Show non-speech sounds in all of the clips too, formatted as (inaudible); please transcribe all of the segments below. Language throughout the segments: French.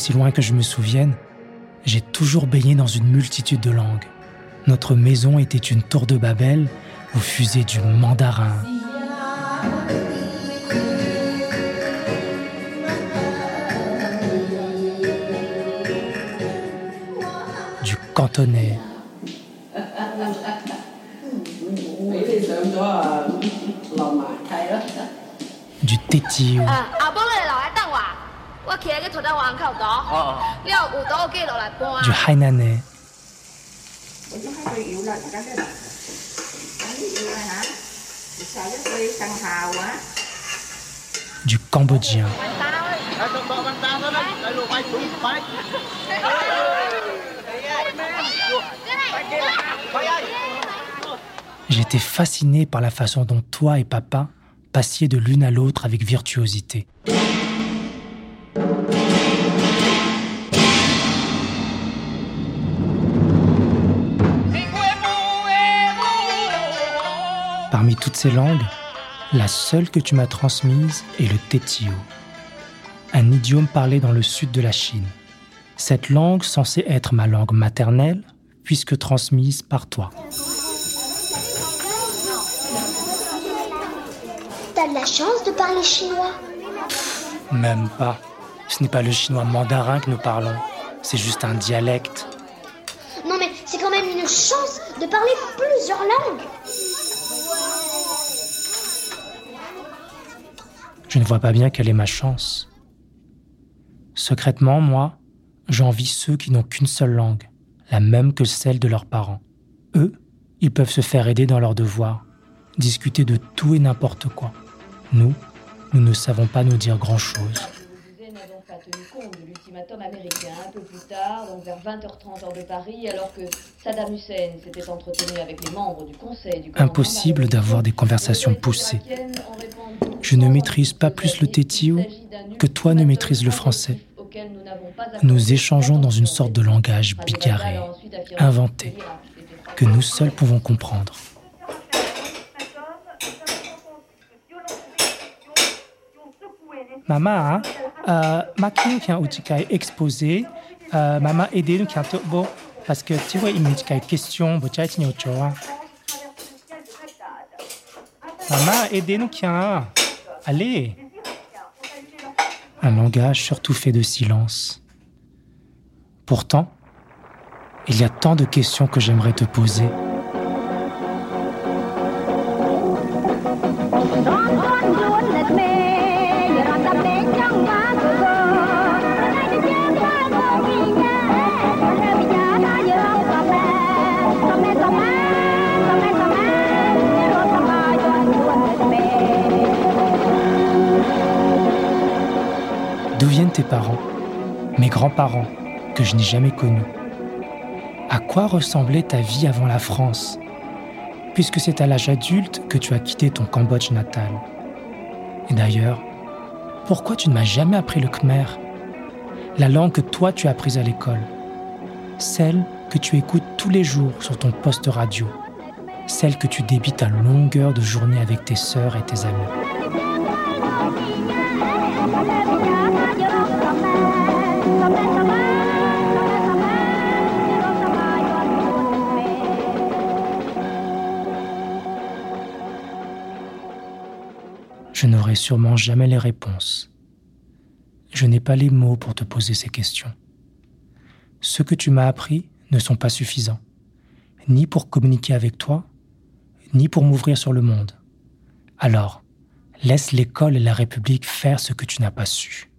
Aussi loin que je me souvienne, j'ai toujours baigné dans une multitude de langues. Notre maison était une tour de Babel aux fusées du mandarin. Du cantonais. Du tétillon. Euh, du hainanais. Du cambodgien. J'étais fasciné par la façon dont toi et papa passiez de l'une à l'autre avec virtuosité. Parmi toutes ces langues, la seule que tu m'as transmise est le tétio, un idiome parlé dans le sud de la Chine. Cette langue censée être ma langue maternelle, puisque transmise par toi. T'as de la chance de parler chinois. Même pas. Ce n'est pas le chinois mandarin que nous parlons, c'est juste un dialecte. Non mais c'est quand même une chance de parler plusieurs langues. Je ne vois pas bien quelle est ma chance. Secrètement, moi, j'envie ceux qui n'ont qu'une seule langue, la même que celle de leurs parents. Eux, ils peuvent se faire aider dans leurs devoirs, discuter de tout et n'importe quoi. Nous, nous ne savons pas nous dire grand-chose. Musée n'a donc pas tenu compte américain un peu plus tard, donc vers 20h30 heure de Paris, alors que Saddam Hussein s'était entretenu avec les membres du Conseil du Impossible d'avoir des conversations poussées. Je ne maîtrise pas plus le tétio que toi ne maîtrises le français. nous échangeons dans une sorte de langage bigarré, inventé, que nous seuls pouvons comprendre. Maman, euh, ma qui a utilisé exposé, euh, maman aidé qui tout bon parce que tu vois il me dit question, as été tu vois. Maman aidez nous qui a, allez. Un langage surtout fait de silence. Pourtant, il y a tant de questions que j'aimerais te poser. Parents, mes grands-parents, que je n'ai jamais connus À quoi ressemblait ta vie avant la France Puisque c'est à l'âge adulte que tu as quitté ton Cambodge natal? Et d'ailleurs, pourquoi tu ne m'as jamais appris le khmer La langue que toi tu as apprise à l'école. Celle que tu écoutes tous les jours sur ton poste radio. Celle que tu débites à longueur de journée avec tes sœurs et tes amis? Je n'aurai sûrement jamais les réponses. Je n'ai pas les mots pour te poser ces questions. Ce que tu m'as appris ne sont pas suffisants, ni pour communiquer avec toi, ni pour m'ouvrir sur le monde. Alors, laisse l'école et la République faire ce que tu n'as pas su.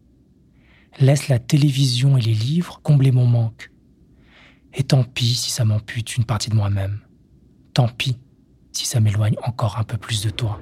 Laisse la télévision et les livres combler mon manque. Et tant pis si ça m'ampute une partie de moi-même. Tant pis si ça m'éloigne encore un peu plus de toi.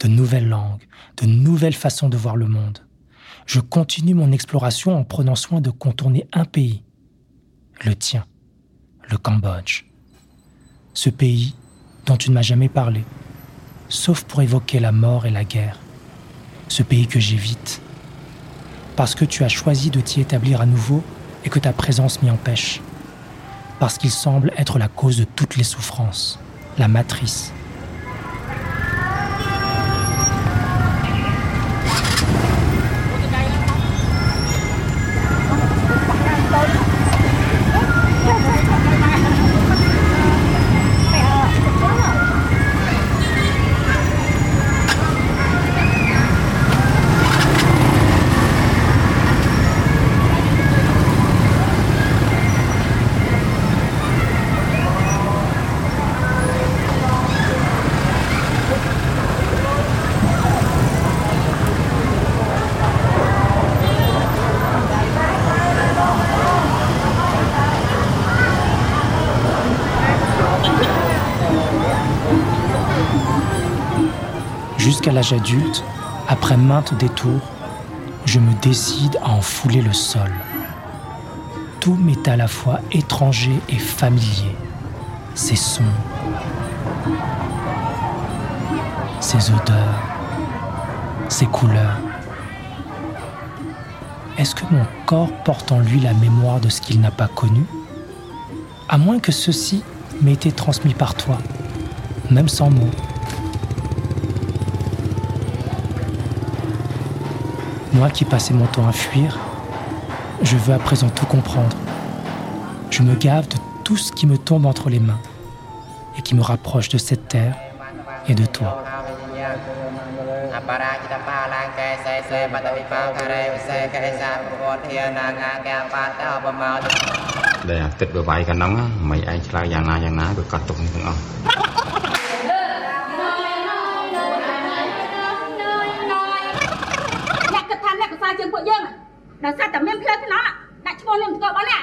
de nouvelles langues, de nouvelles façons de voir le monde. Je continue mon exploration en prenant soin de contourner un pays, le tien, le Cambodge. Ce pays dont tu ne m'as jamais parlé, sauf pour évoquer la mort et la guerre. Ce pays que j'évite, parce que tu as choisi de t'y établir à nouveau et que ta présence m'y empêche, parce qu'il semble être la cause de toutes les souffrances, la matrice, l'âge adulte, après maintes détours, je me décide à en fouler le sol. Tout m'est à la fois étranger et familier. Ces sons, ces odeurs, ces couleurs. Est-ce que mon corps porte en lui la mémoire de ce qu'il n'a pas connu? À moins que ceci m'ait été transmis par toi, même sans mots. Moi qui passais mon temps à fuir, je veux à présent tout comprendre. Je me gave de tout ce qui me tombe entre les mains et qui me rapproche de cette terre et de toi. ដល់សារតែមានផ្លូវថ្នល់ដាក់ឈ្មោះនឹងទៅបងណា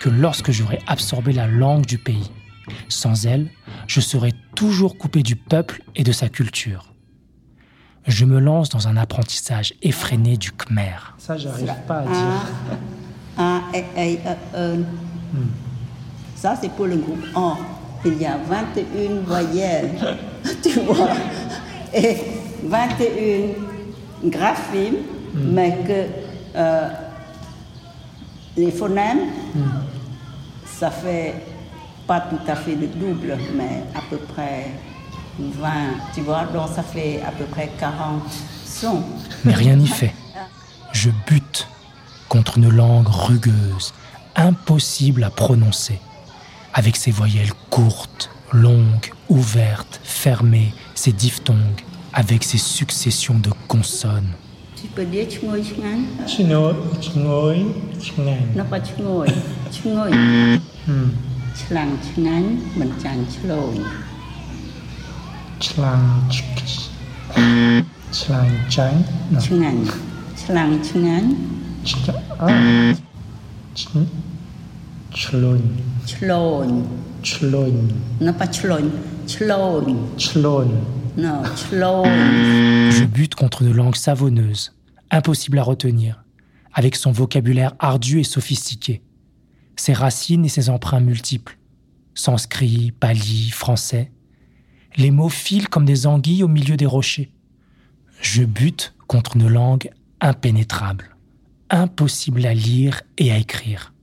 que lorsque j'aurai absorbé la langue du pays. Sans elle, je serai toujours coupé du peuple et de sa culture. Je me lance dans un apprentissage effréné du Khmer. Ça, j'arrive pas à A, E, E, E, E. Ça, c'est pour le groupe A. Il y a 21 voyelles, (laughs) tu vois, et 21 graphimes, mais que euh, les phonèmes, ça fait pas tout à fait le double, mais à peu près 20, tu vois, donc ça fait à peu près 40 sons. Mais rien n'y fait. Je bute contre une langue rugueuse, impossible à prononcer, avec ses voyelles courtes, longues, ouvertes, fermées, ses diphtongues, avec ses successions de consonnes. Tu peux dire ឈ្ងុយឆ្ងាញ់ឈ្ងុយឈ្ងុយឆ្ងាញ់ nó có ឈ្ងុយឈ្ងុយឆ្លាំងឆ្ងាញ់មិនចាញ់ឆ្លូញឆ្លាំងឆ្លាញ់ចាញ់ឆ្ងាញ់ឆ្លាំងឆ្ងាញ់ឆ្លុញឆ្លូញឆ្លុញ nó pas ឆ្លុញឆ្លូញឆ្លុញ non ឆ្លូញ Je bute contre une langue savonneuse, impossible à retenir, avec son vocabulaire ardu et sophistiqué, ses racines et ses emprunts multiples, sanskrit, pali, français. Les mots filent comme des anguilles au milieu des rochers. Je bute contre une langue impénétrable, impossible à lire et à écrire.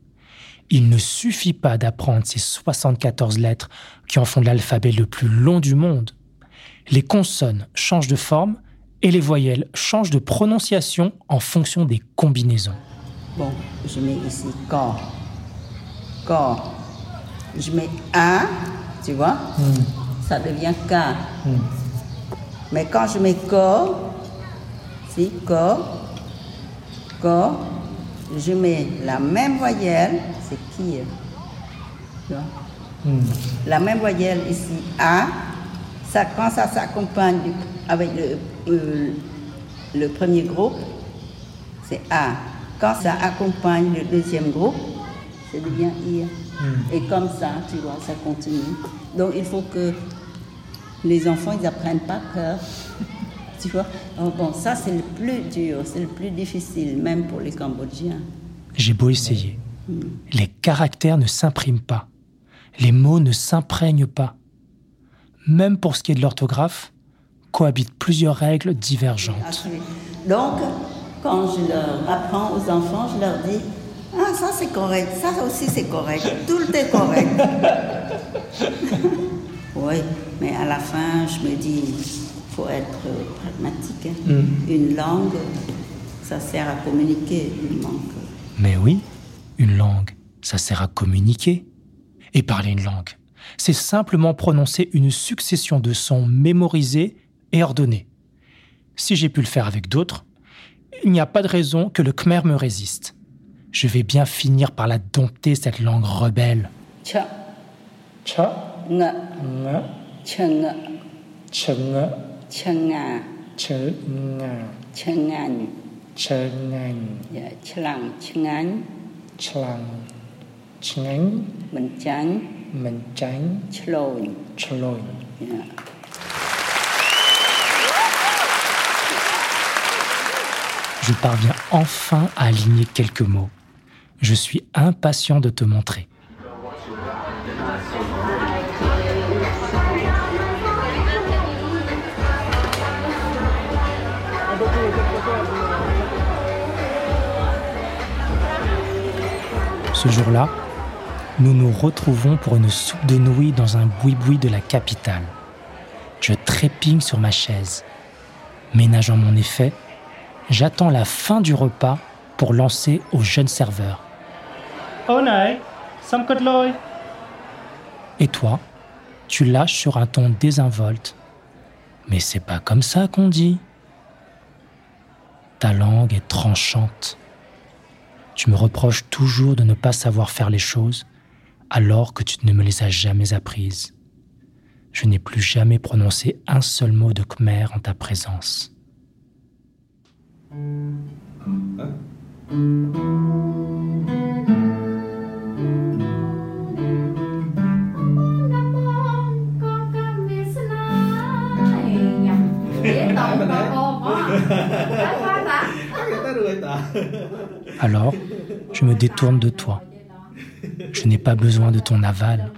Il ne suffit pas d'apprendre ces 74 lettres qui en font l'alphabet le plus long du monde. Les consonnes changent de forme et les voyelles changent de prononciation en fonction des combinaisons. bon je mets ici corps. Corps. Je mets A tu vois? Ça devient K mais quand je mets corps si corps corps je mets la même voyelle, c'est qui? Tu vois? La même voyelle ici, A, ça, quand ça s'accompagne avec le, euh, le premier groupe, c'est A. Quand ça accompagne le deuxième groupe, ça devient I. Et comme ça, tu vois, ça continue. Donc il faut que les enfants, ils apprennent pas peur. (laughs) tu vois? Oh, Bon, ça c'est le plus dur, c'est le plus difficile, même pour les Cambodgiens. J'ai beau essayer. Les caractères ne s'impriment pas. Les mots ne s'imprègnent pas. Même pour ce qui est de l'orthographe, cohabitent plusieurs règles divergentes. Donc, quand je leur apprends aux enfants, je leur dis Ah, ça c'est correct, ça aussi c'est correct, tout est correct. (laughs) oui, mais à la fin, je me dis il faut être pragmatique. hein. Une langue, ça sert à communiquer. Il manque. Mais oui, une langue, ça sert à communiquer. Et parler une langue, c'est simplement prononcer une succession de sons mémorisés et ordonnés. Si j'ai pu le faire avec d'autres, il n'y a pas de raison que le khmer me résiste. Je vais bien finir par la dompter, cette langue rebelle. Cha, Cha, yeah, chlang, chlang, Yeah. Je parviens enfin à aligner quelques mots. Je suis impatient de te montrer. Ce jour-là, nous nous retrouvons pour une soupe de nouilles dans un boui-boui de la capitale. Je trépigne sur ma chaise. Ménageant mon effet, j'attends la fin du repas pour lancer au jeune serveur. Oh. Et toi, tu lâches sur un ton désinvolte. Mais c'est pas comme ça qu'on dit. Ta langue est tranchante. Tu me reproches toujours de ne pas savoir faire les choses alors que tu ne me les as jamais apprises. Je n'ai plus jamais prononcé un seul mot de khmer en ta présence. (laughs) Alors, je me détourne de toi. Je n'ai pas besoin de ton aval.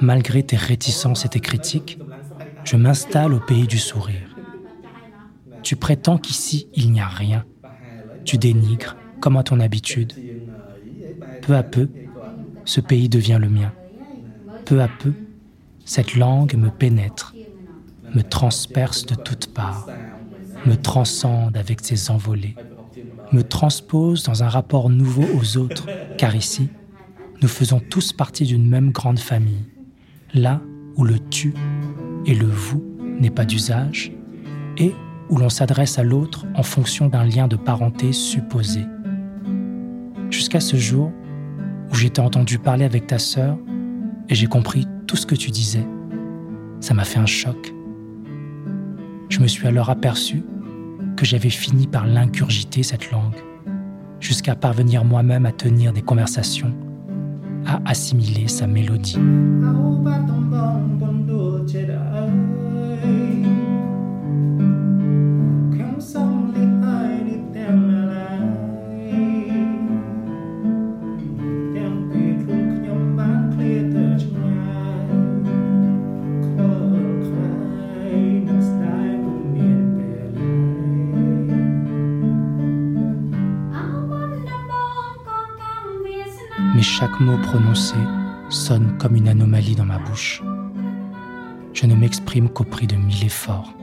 Malgré tes réticences et tes critiques, je m'installe au pays du sourire. Tu prétends qu'ici, il n'y a rien. Tu dénigres, comme à ton habitude. Peu à peu, ce pays devient le mien. Peu à peu, cette langue me pénètre, me transperce de toutes parts, me transcende avec ses envolées, me transpose dans un rapport nouveau aux autres, car ici, nous faisons tous partie d'une même grande famille, là où le tu et le vous n'est pas d'usage, et où l'on s'adresse à l'autre en fonction d'un lien de parenté supposé. Jusqu'à ce jour où j'ai entendu parler avec ta sœur et j'ai compris tout ce que tu disais. Ça m'a fait un choc. Je me suis alors aperçu que j'avais fini par l'ingurgiter, cette langue, jusqu'à parvenir moi-même à tenir des conversations, à assimiler sa mélodie. Mais chaque mot prononcé sonne comme une anomalie dans ma bouche. Je ne m'exprime qu'au prix de mille efforts,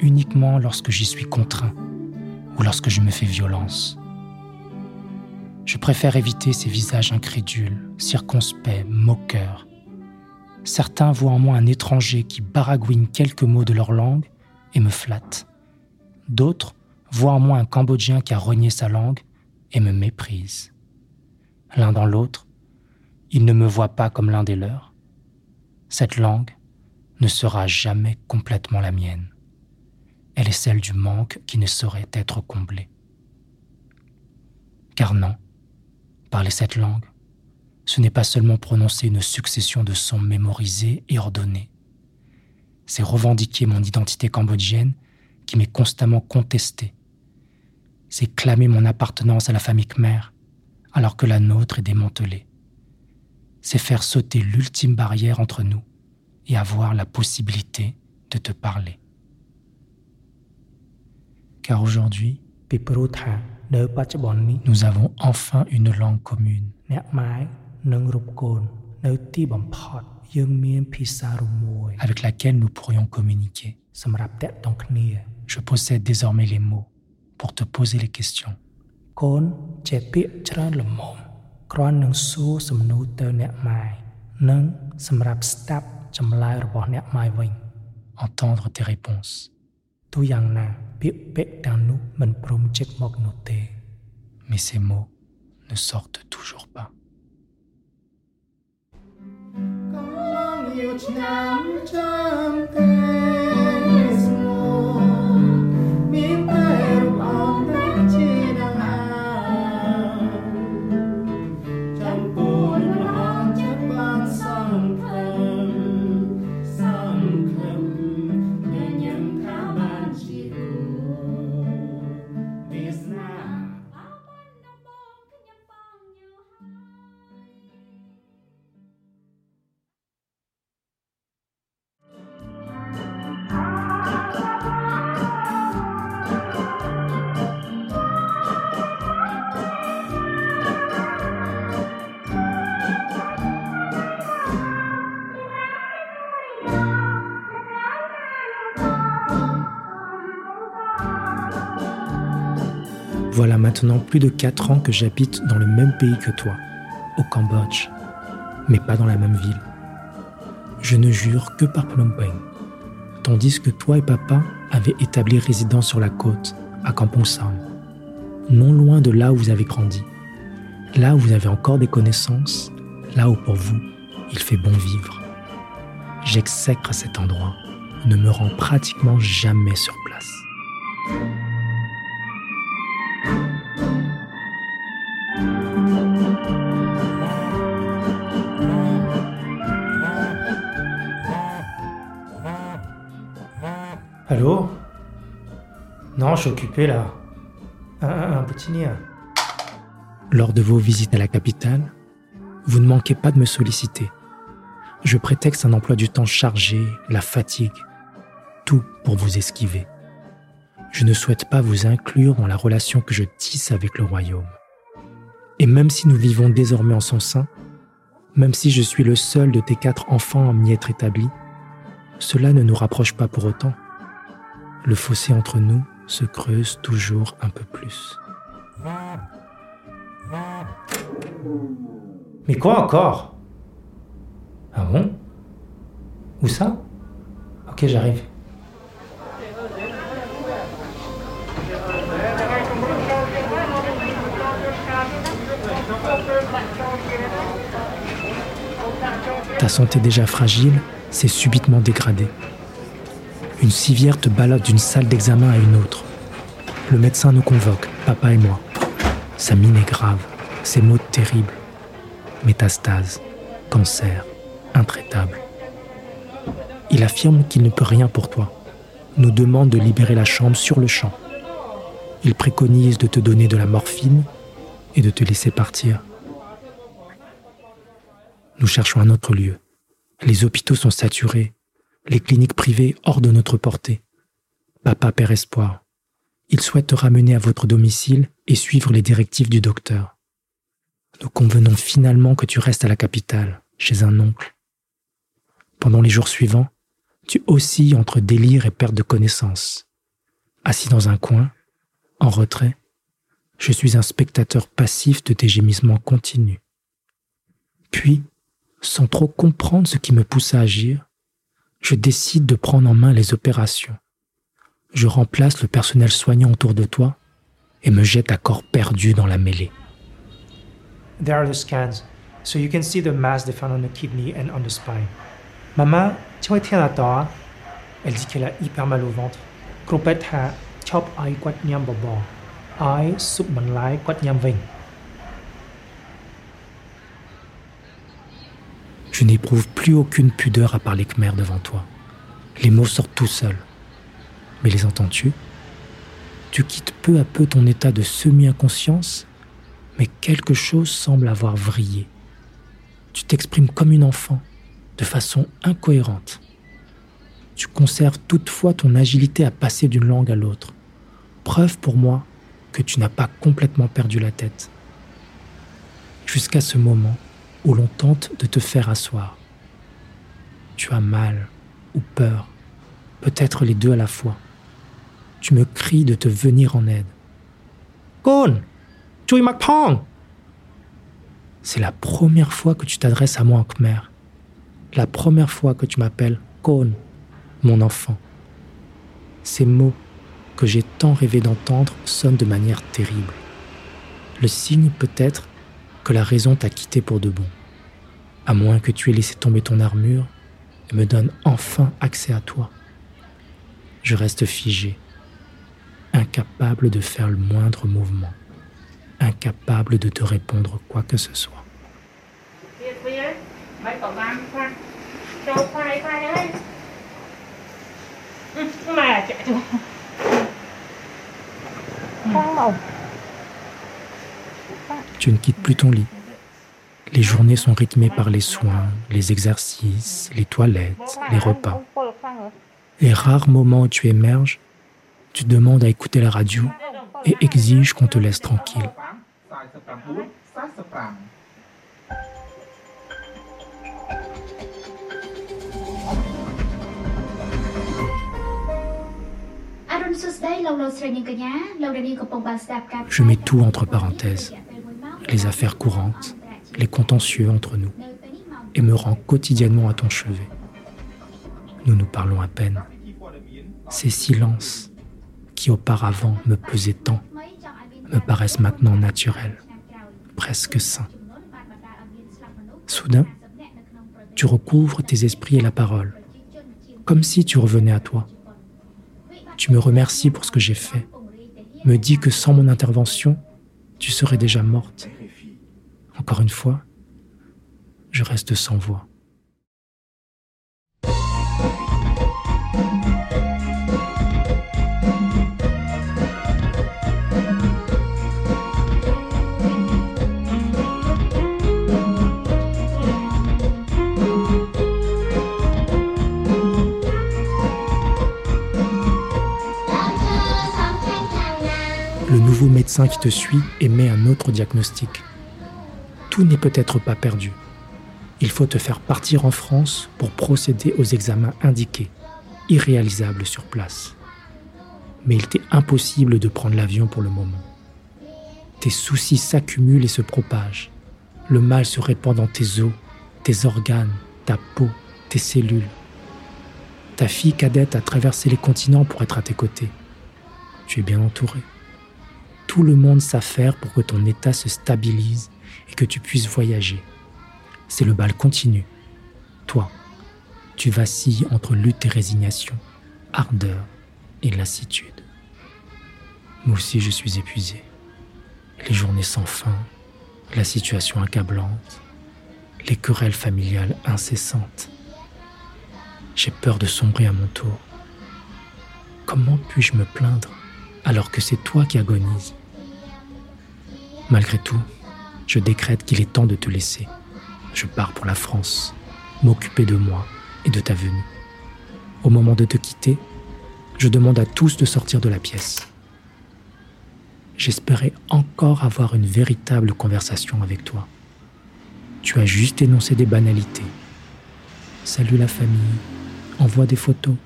uniquement lorsque j'y suis contraint ou lorsque je me fais violence. Je préfère éviter ces visages incrédules, circonspects, moqueurs. Certains voient en moi un étranger qui baragouine quelques mots de leur langue et me flatte. D'autres voient en moi un Cambodgien qui a renié sa langue et me méprisent. L'un dans l'autre, ils ne me voient pas comme l'un des leurs. Cette langue ne sera jamais complètement la mienne. Elle est celle du manque qui ne saurait être comblé. Car non, parler cette langue, ce n'est pas seulement prononcer une succession de sons mémorisés et ordonnés. C'est revendiquer mon identité cambodgienne qui m'est constamment contestée. C'est clamer mon appartenance à la famille Khmer alors que la nôtre est démantelée. C'est faire sauter l'ultime barrière entre nous et avoir la possibilité de te parler. Car aujourd'hui, nous avons enfin une langue commune. avec laquelle nous pourrions communiquer. Je possède désormais les mots pour te poser les questions. កូនជាពាក្យច្រើនលំមគ្រាន់នឹងសួរសំណួរទៅអ្នកម៉ែនិងសម្រាប់ស្ដាប់ចម្លើយរបស់អ្នកម៉ែវិញ entendre tes réponses ទូយ៉ាងណាពាក្យពេចន៍ទាំងនោះមិនព្រមចិត្តមកនោះទេ mais ces mots ne sortent toujours pas កំឡុងយូរឆ្នាំចាំទេ maintenant plus de 4 ans que j'habite dans le même pays que toi, au Cambodge, mais pas dans la même ville. Je ne jure que par Phnom Penh, tandis que toi et papa avaient établi résidence sur la côte, à Kampong Sam, non loin de là où vous avez grandi, là où vous avez encore des connaissances, là où pour vous, il fait bon vivre. J'exècre cet endroit, ne me rends pratiquement jamais sur place. Allô? Non, je suis occupé là. Un, nid. Lors de vos visites à la capitale, vous ne manquez pas de me solliciter. Je prétexte un emploi du temps chargé, la fatigue, tout pour vous esquiver. Je ne souhaite pas vous inclure dans la relation que je tisse avec le royaume. Et même si nous vivons désormais en son sein, même si je suis le seul de tes quatre enfants à m'y être établi, cela ne nous rapproche pas pour autant le fossé entre nous se creuse toujours un peu plus. Mais quoi encore? Ah bon? Où ça? Ok, j'arrive. Ta santé déjà fragile s'est subitement dégradée. Une civière te balade d'une salle d'examen à une autre. Le médecin nous convoque, papa et moi. Sa mine est grave, ses mots terribles. Métastase, cancer, intraitable. Il affirme qu'il ne peut rien pour toi. Nous demande de libérer la chambre sur le champ. Il préconise de te donner de la morphine et de te laisser partir. Nous cherchons un autre lieu. Les hôpitaux sont saturés les cliniques privées hors de notre portée. Papa perd espoir. Il souhaite te ramener à votre domicile et suivre les directives du docteur. Nous convenons finalement que tu restes à la capitale, chez un oncle. Pendant les jours suivants, tu oscilles entre délire et perte de connaissance. Assis dans un coin, en retrait, je suis un spectateur passif de tes gémissements continus. Puis, sans trop comprendre ce qui me pousse à agir, je décide de prendre en main les opérations. Je remplace le personnel soignant autour de toi et me jette à corps perdu dans la mêlée. There are the scans, so you can see the mass they found on the kidney and on the spine. Maman, Elle dit qu'elle a hyper mal au ventre. Ha chop ai quat nyam bobo. Ai sup man lai quat nyam ving. Je n'éprouve plus aucune pudeur à parler khmer devant toi. Les mots sortent tout seuls. Mais les entends-tu? Tu quittes peu à peu ton état de semi-inconscience, mais quelque chose semble avoir vrillé. Tu t'exprimes comme une enfant, de façon incohérente. Tu conserves toutefois ton agilité à passer d'une langue à l'autre. Preuve pour moi que tu n'as pas complètement perdu la tête. Jusqu'à ce moment où l'on tente de te faire asseoir. Tu as mal ou peur, peut-être les deux à la fois. Tu me cries de te venir en aide. Kon, tu Pong C'est la première fois que tu t'adresses à moi en khmer. La première fois que tu m'appelles Kon, mon enfant. Ces mots que j'ai tant rêvé d'entendre sonnent de manière terrible. Le signe peut-être que la raison t'a quitté pour de bon. À moins que tu aies laissé tomber ton armure et me donne enfin accès à toi. Je reste figé, incapable de faire le moindre mouvement, incapable de te répondre quoi que ce soit. Tu ne quittes plus ton lit. Les journées sont rythmées par les soins, les exercices, les toilettes, les repas. Les rares moments où tu émerges, tu demandes à écouter la radio et exiges qu'on te laisse tranquille. Je mets tout entre parenthèses, les affaires courantes, les contentieux entre nous, et me rends quotidiennement à ton chevet. Nous nous parlons à peine. Ces silences qui auparavant me pesaient tant me paraissent maintenant naturels, presque sains. Soudain, tu recouvres tes esprits et la parole, comme si tu revenais à toi. Tu me remercies pour ce que j'ai fait, me dis que sans mon intervention, tu serais déjà morte. Encore une fois, je reste sans voix. Le nouveau médecin qui te suit émet un autre diagnostic tout n'est peut-être pas perdu. Il faut te faire partir en France pour procéder aux examens indiqués, irréalisables sur place. Mais il t'est impossible de prendre l'avion pour le moment. Tes soucis s'accumulent et se propagent. Le mal se répand dans tes os, tes organes, ta peau, tes cellules. Ta fille cadette a traversé les continents pour être à tes côtés. Tu es bien entouré. Tout le monde s'affaire pour que ton état se stabilise et que tu puisses voyager. C'est le bal continu. Toi, tu vacilles entre lutte et résignation, ardeur et lassitude. Moi aussi, je suis épuisé. Les journées sans fin, la situation accablante, les querelles familiales incessantes. J'ai peur de sombrer à mon tour. Comment puis-je me plaindre alors que c'est toi qui agonises? Malgré tout, je décrète qu'il est temps de te laisser. Je pars pour la France, m'occuper de moi et de ta venue. Au moment de te quitter, je demande à tous de sortir de la pièce. J'espérais encore avoir une véritable conversation avec toi. Tu as juste énoncé des banalités. Salue la famille, envoie des photos,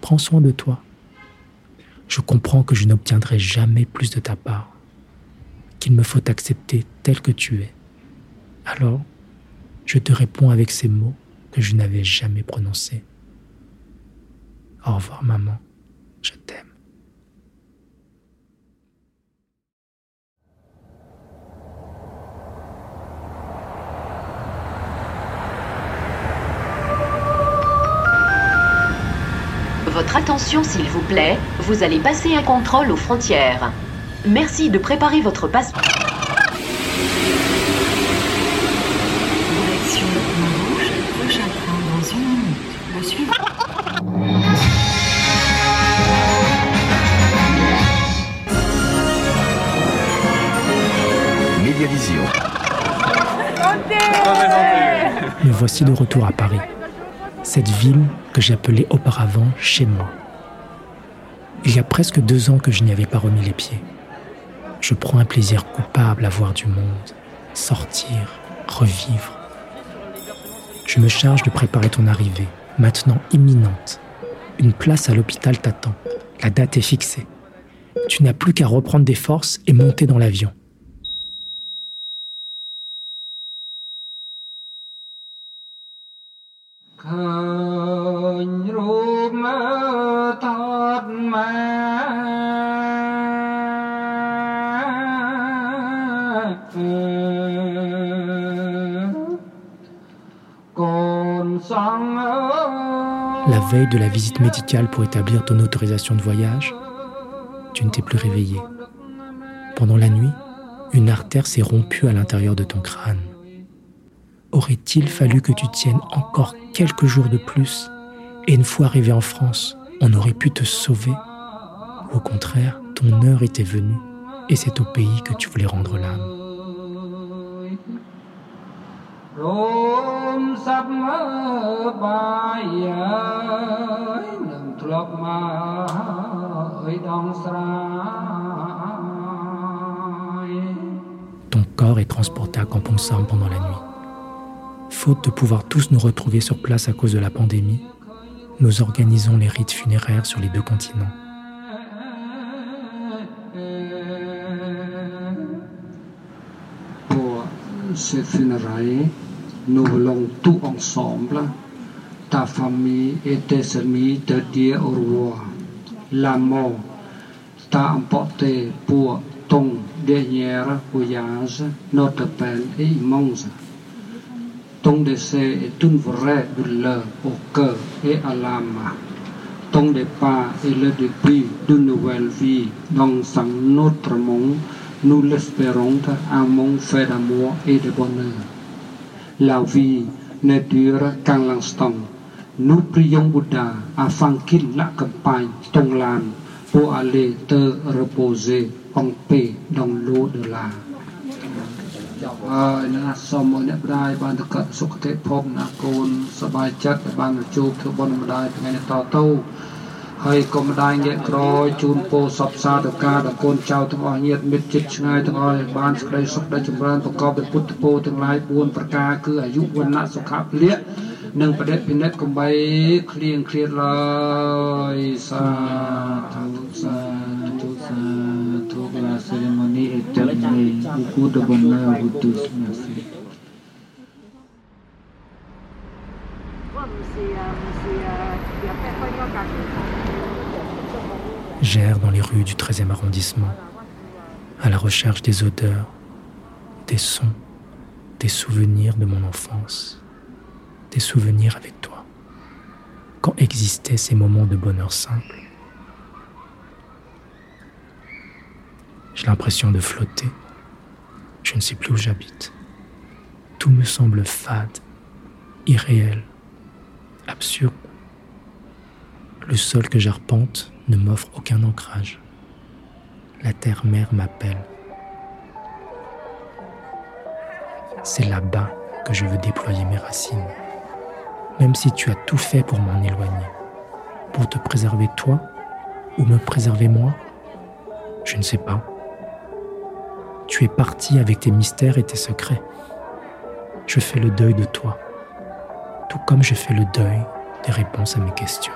prends soin de toi. Je comprends que je n'obtiendrai jamais plus de ta part qu'il me faut t'accepter tel que tu es. Alors, je te réponds avec ces mots que je n'avais jamais prononcés. Au revoir maman, je t'aime. Votre attention s'il vous plaît, vous allez passer un contrôle aux frontières. Merci de préparer votre passeport. Direction rouge, prochain train dans une minute. Le suivant. Médiavision. Me voici de retour à Paris, cette ville que j'appelais auparavant chez moi. Il y a presque deux ans que je n'y avais pas remis les pieds. Je prends un plaisir coupable à voir du monde, sortir, revivre. Je me charge de préparer ton arrivée, maintenant imminente. Une place à l'hôpital t'attend. La date est fixée. Tu n'as plus qu'à reprendre des forces et monter dans l'avion. Veille de la visite médicale pour établir ton autorisation de voyage, tu ne t'es plus réveillé. Pendant la nuit, une artère s'est rompue à l'intérieur de ton crâne. Aurait-il fallu que tu tiennes encore quelques jours de plus et une fois arrivé en France, on aurait pu te sauver? Ou au contraire, ton heure était venue et c'est au pays que tu voulais rendre l'âme មសັບមើបាយហើយនឹងធ្លាប់មកអើយដងស្រាយ Ton corps est transporté à Kampong Sam pendant la nuit. Faute de pouvoir tous nous retrouver sur place à cause de la pandémie, nous organisons les rites funéraires sur les deux continents. Pour ces funérailles, nous voulons tout ensemble, ta famille et tes amis, te dire au revoir. La mort t'a emporté pour ton dernier voyage, notre peine est immense. Ton décès est une vraie douleur au cœur et à l'âme. Ton départ est le début d'une nouvelle vie dans un autre monde. Nous l'espérons un monde fait d'amour et de bonheur. La vie ne dure qu'un instant. Nous prions Bouddha afin qu'il l'accompagne ton l'âme pour aller te reposer en paix dans l'au-delà. ហើយណាសូមឲ្យអ្នកម្ដាយបានទៅកើតសុគតិភពណាកូនសប្បាយចិត្តដែលបានមកជួបធ្វើបុណ្យម្ដាយថ្ងៃនេះតទៅ ហើយក៏ម្ដាយងាកក្រោយជូនពរសពសាធុការដល់កូនចៅទាំងអស់ញាតិមិត្តជិតឆ្ងាយទាំងអស់ឲ្យបានសេចក្តីសុខដែលចម្រើនប្រកបដោយពុទ្ធពរទាំងឡាយ4ប្រការគឺអាយុវណ្ណៈសុខៈពលៈនិងបដិភិនិតកំបីឃ្លៀងឃ្លាតឡើយសាធុសាធុសាធុ la cérémonie est terminée beaucoup de bonheur à vous tous merci J'erre dans les rues du 13e arrondissement, à la recherche des odeurs, des sons, des souvenirs de mon enfance, des souvenirs avec toi. Quand existaient ces moments de bonheur simple, j'ai l'impression de flotter. Je ne sais plus où j'habite. Tout me semble fade, irréel, absurde. Le sol que j'arpente ne m'offre aucun ancrage. La terre-mère m'appelle. C'est là-bas que je veux déployer mes racines. Même si tu as tout fait pour m'en éloigner. Pour te préserver toi ou me préserver moi, je ne sais pas. Tu es parti avec tes mystères et tes secrets. Je fais le deuil de toi, tout comme je fais le deuil des réponses à mes questions.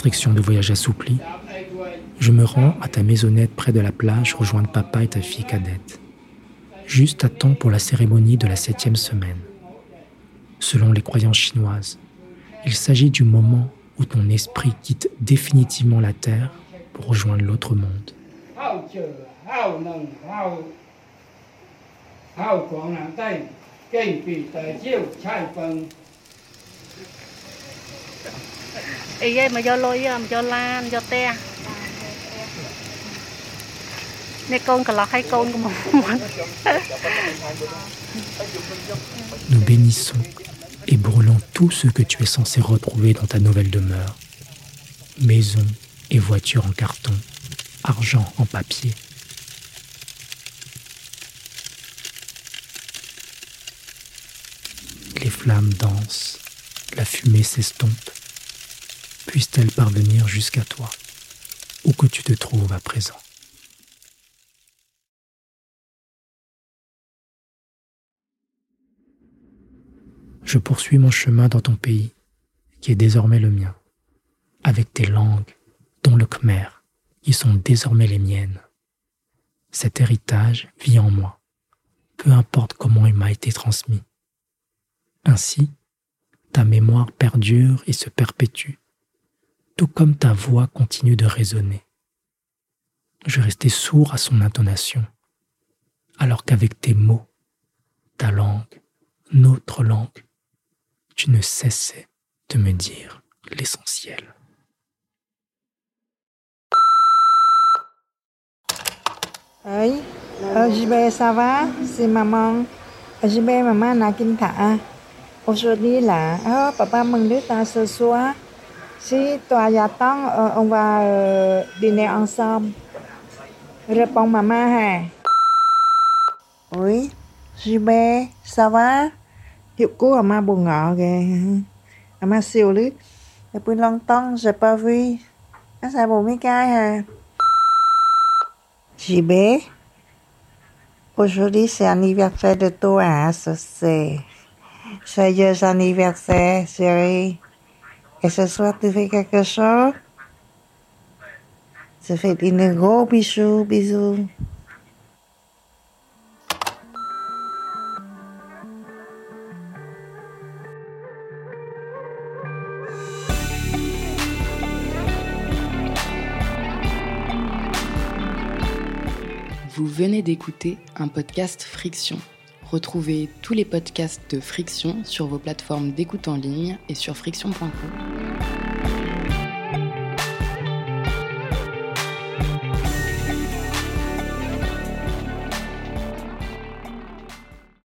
Restrictions de voyage assouplies, je me rends à ta maisonnette près de la plage rejoindre papa et ta fille cadette. juste à temps pour la cérémonie de la septième semaine. Selon les croyances chinoises, il s'agit du moment où ton esprit quitte définitivement la Terre pour rejoindre l'autre monde. Nous bénissons et brûlons tout ce que tu es censé retrouver dans ta nouvelle demeure. Maison et voiture en carton, argent en papier. Les flammes dansent, la fumée s'estompe. Puisse-t-elle parvenir jusqu'à toi, où que tu te trouves à présent. je poursuis mon chemin dans ton pays, qui est désormais le mien, avec tes langues, dont le Khmer, qui sont désormais les miennes. Cet héritage vit en moi, peu importe comment il m'a été transmis. Ainsi, ta mémoire perdure et se perpétue, tout comme ta voix continue de résonner. Je restais sourd à son intonation, alors qu'avec tes mots, ta langue, notre langue, tu ne cessais de me dire l'essentiel. Hey, ça va? C'est maman. Maman. Aujourd'hui là, papa ce. Si toi y attends, euh, on va euh, dîner ensemble. Réponds maman hả? Oui, JB, ça va? Hiệu cú à ma buồn ngọ kìa À ma siêu lít. Depuis longtemps j'ai pas vu À sao buồn mấy cái hả JB Aujourd'hui c'est anniversaire de toi hein, ça c'est Joyeux anniversaire chérie Et ce soir tu fais quelque chose? Tu fais des gros bisous bisous Vous venez d'écouter un podcast Friction. Retrouvez tous les podcasts de Friction sur vos plateformes d'écoute en ligne et sur friction.com.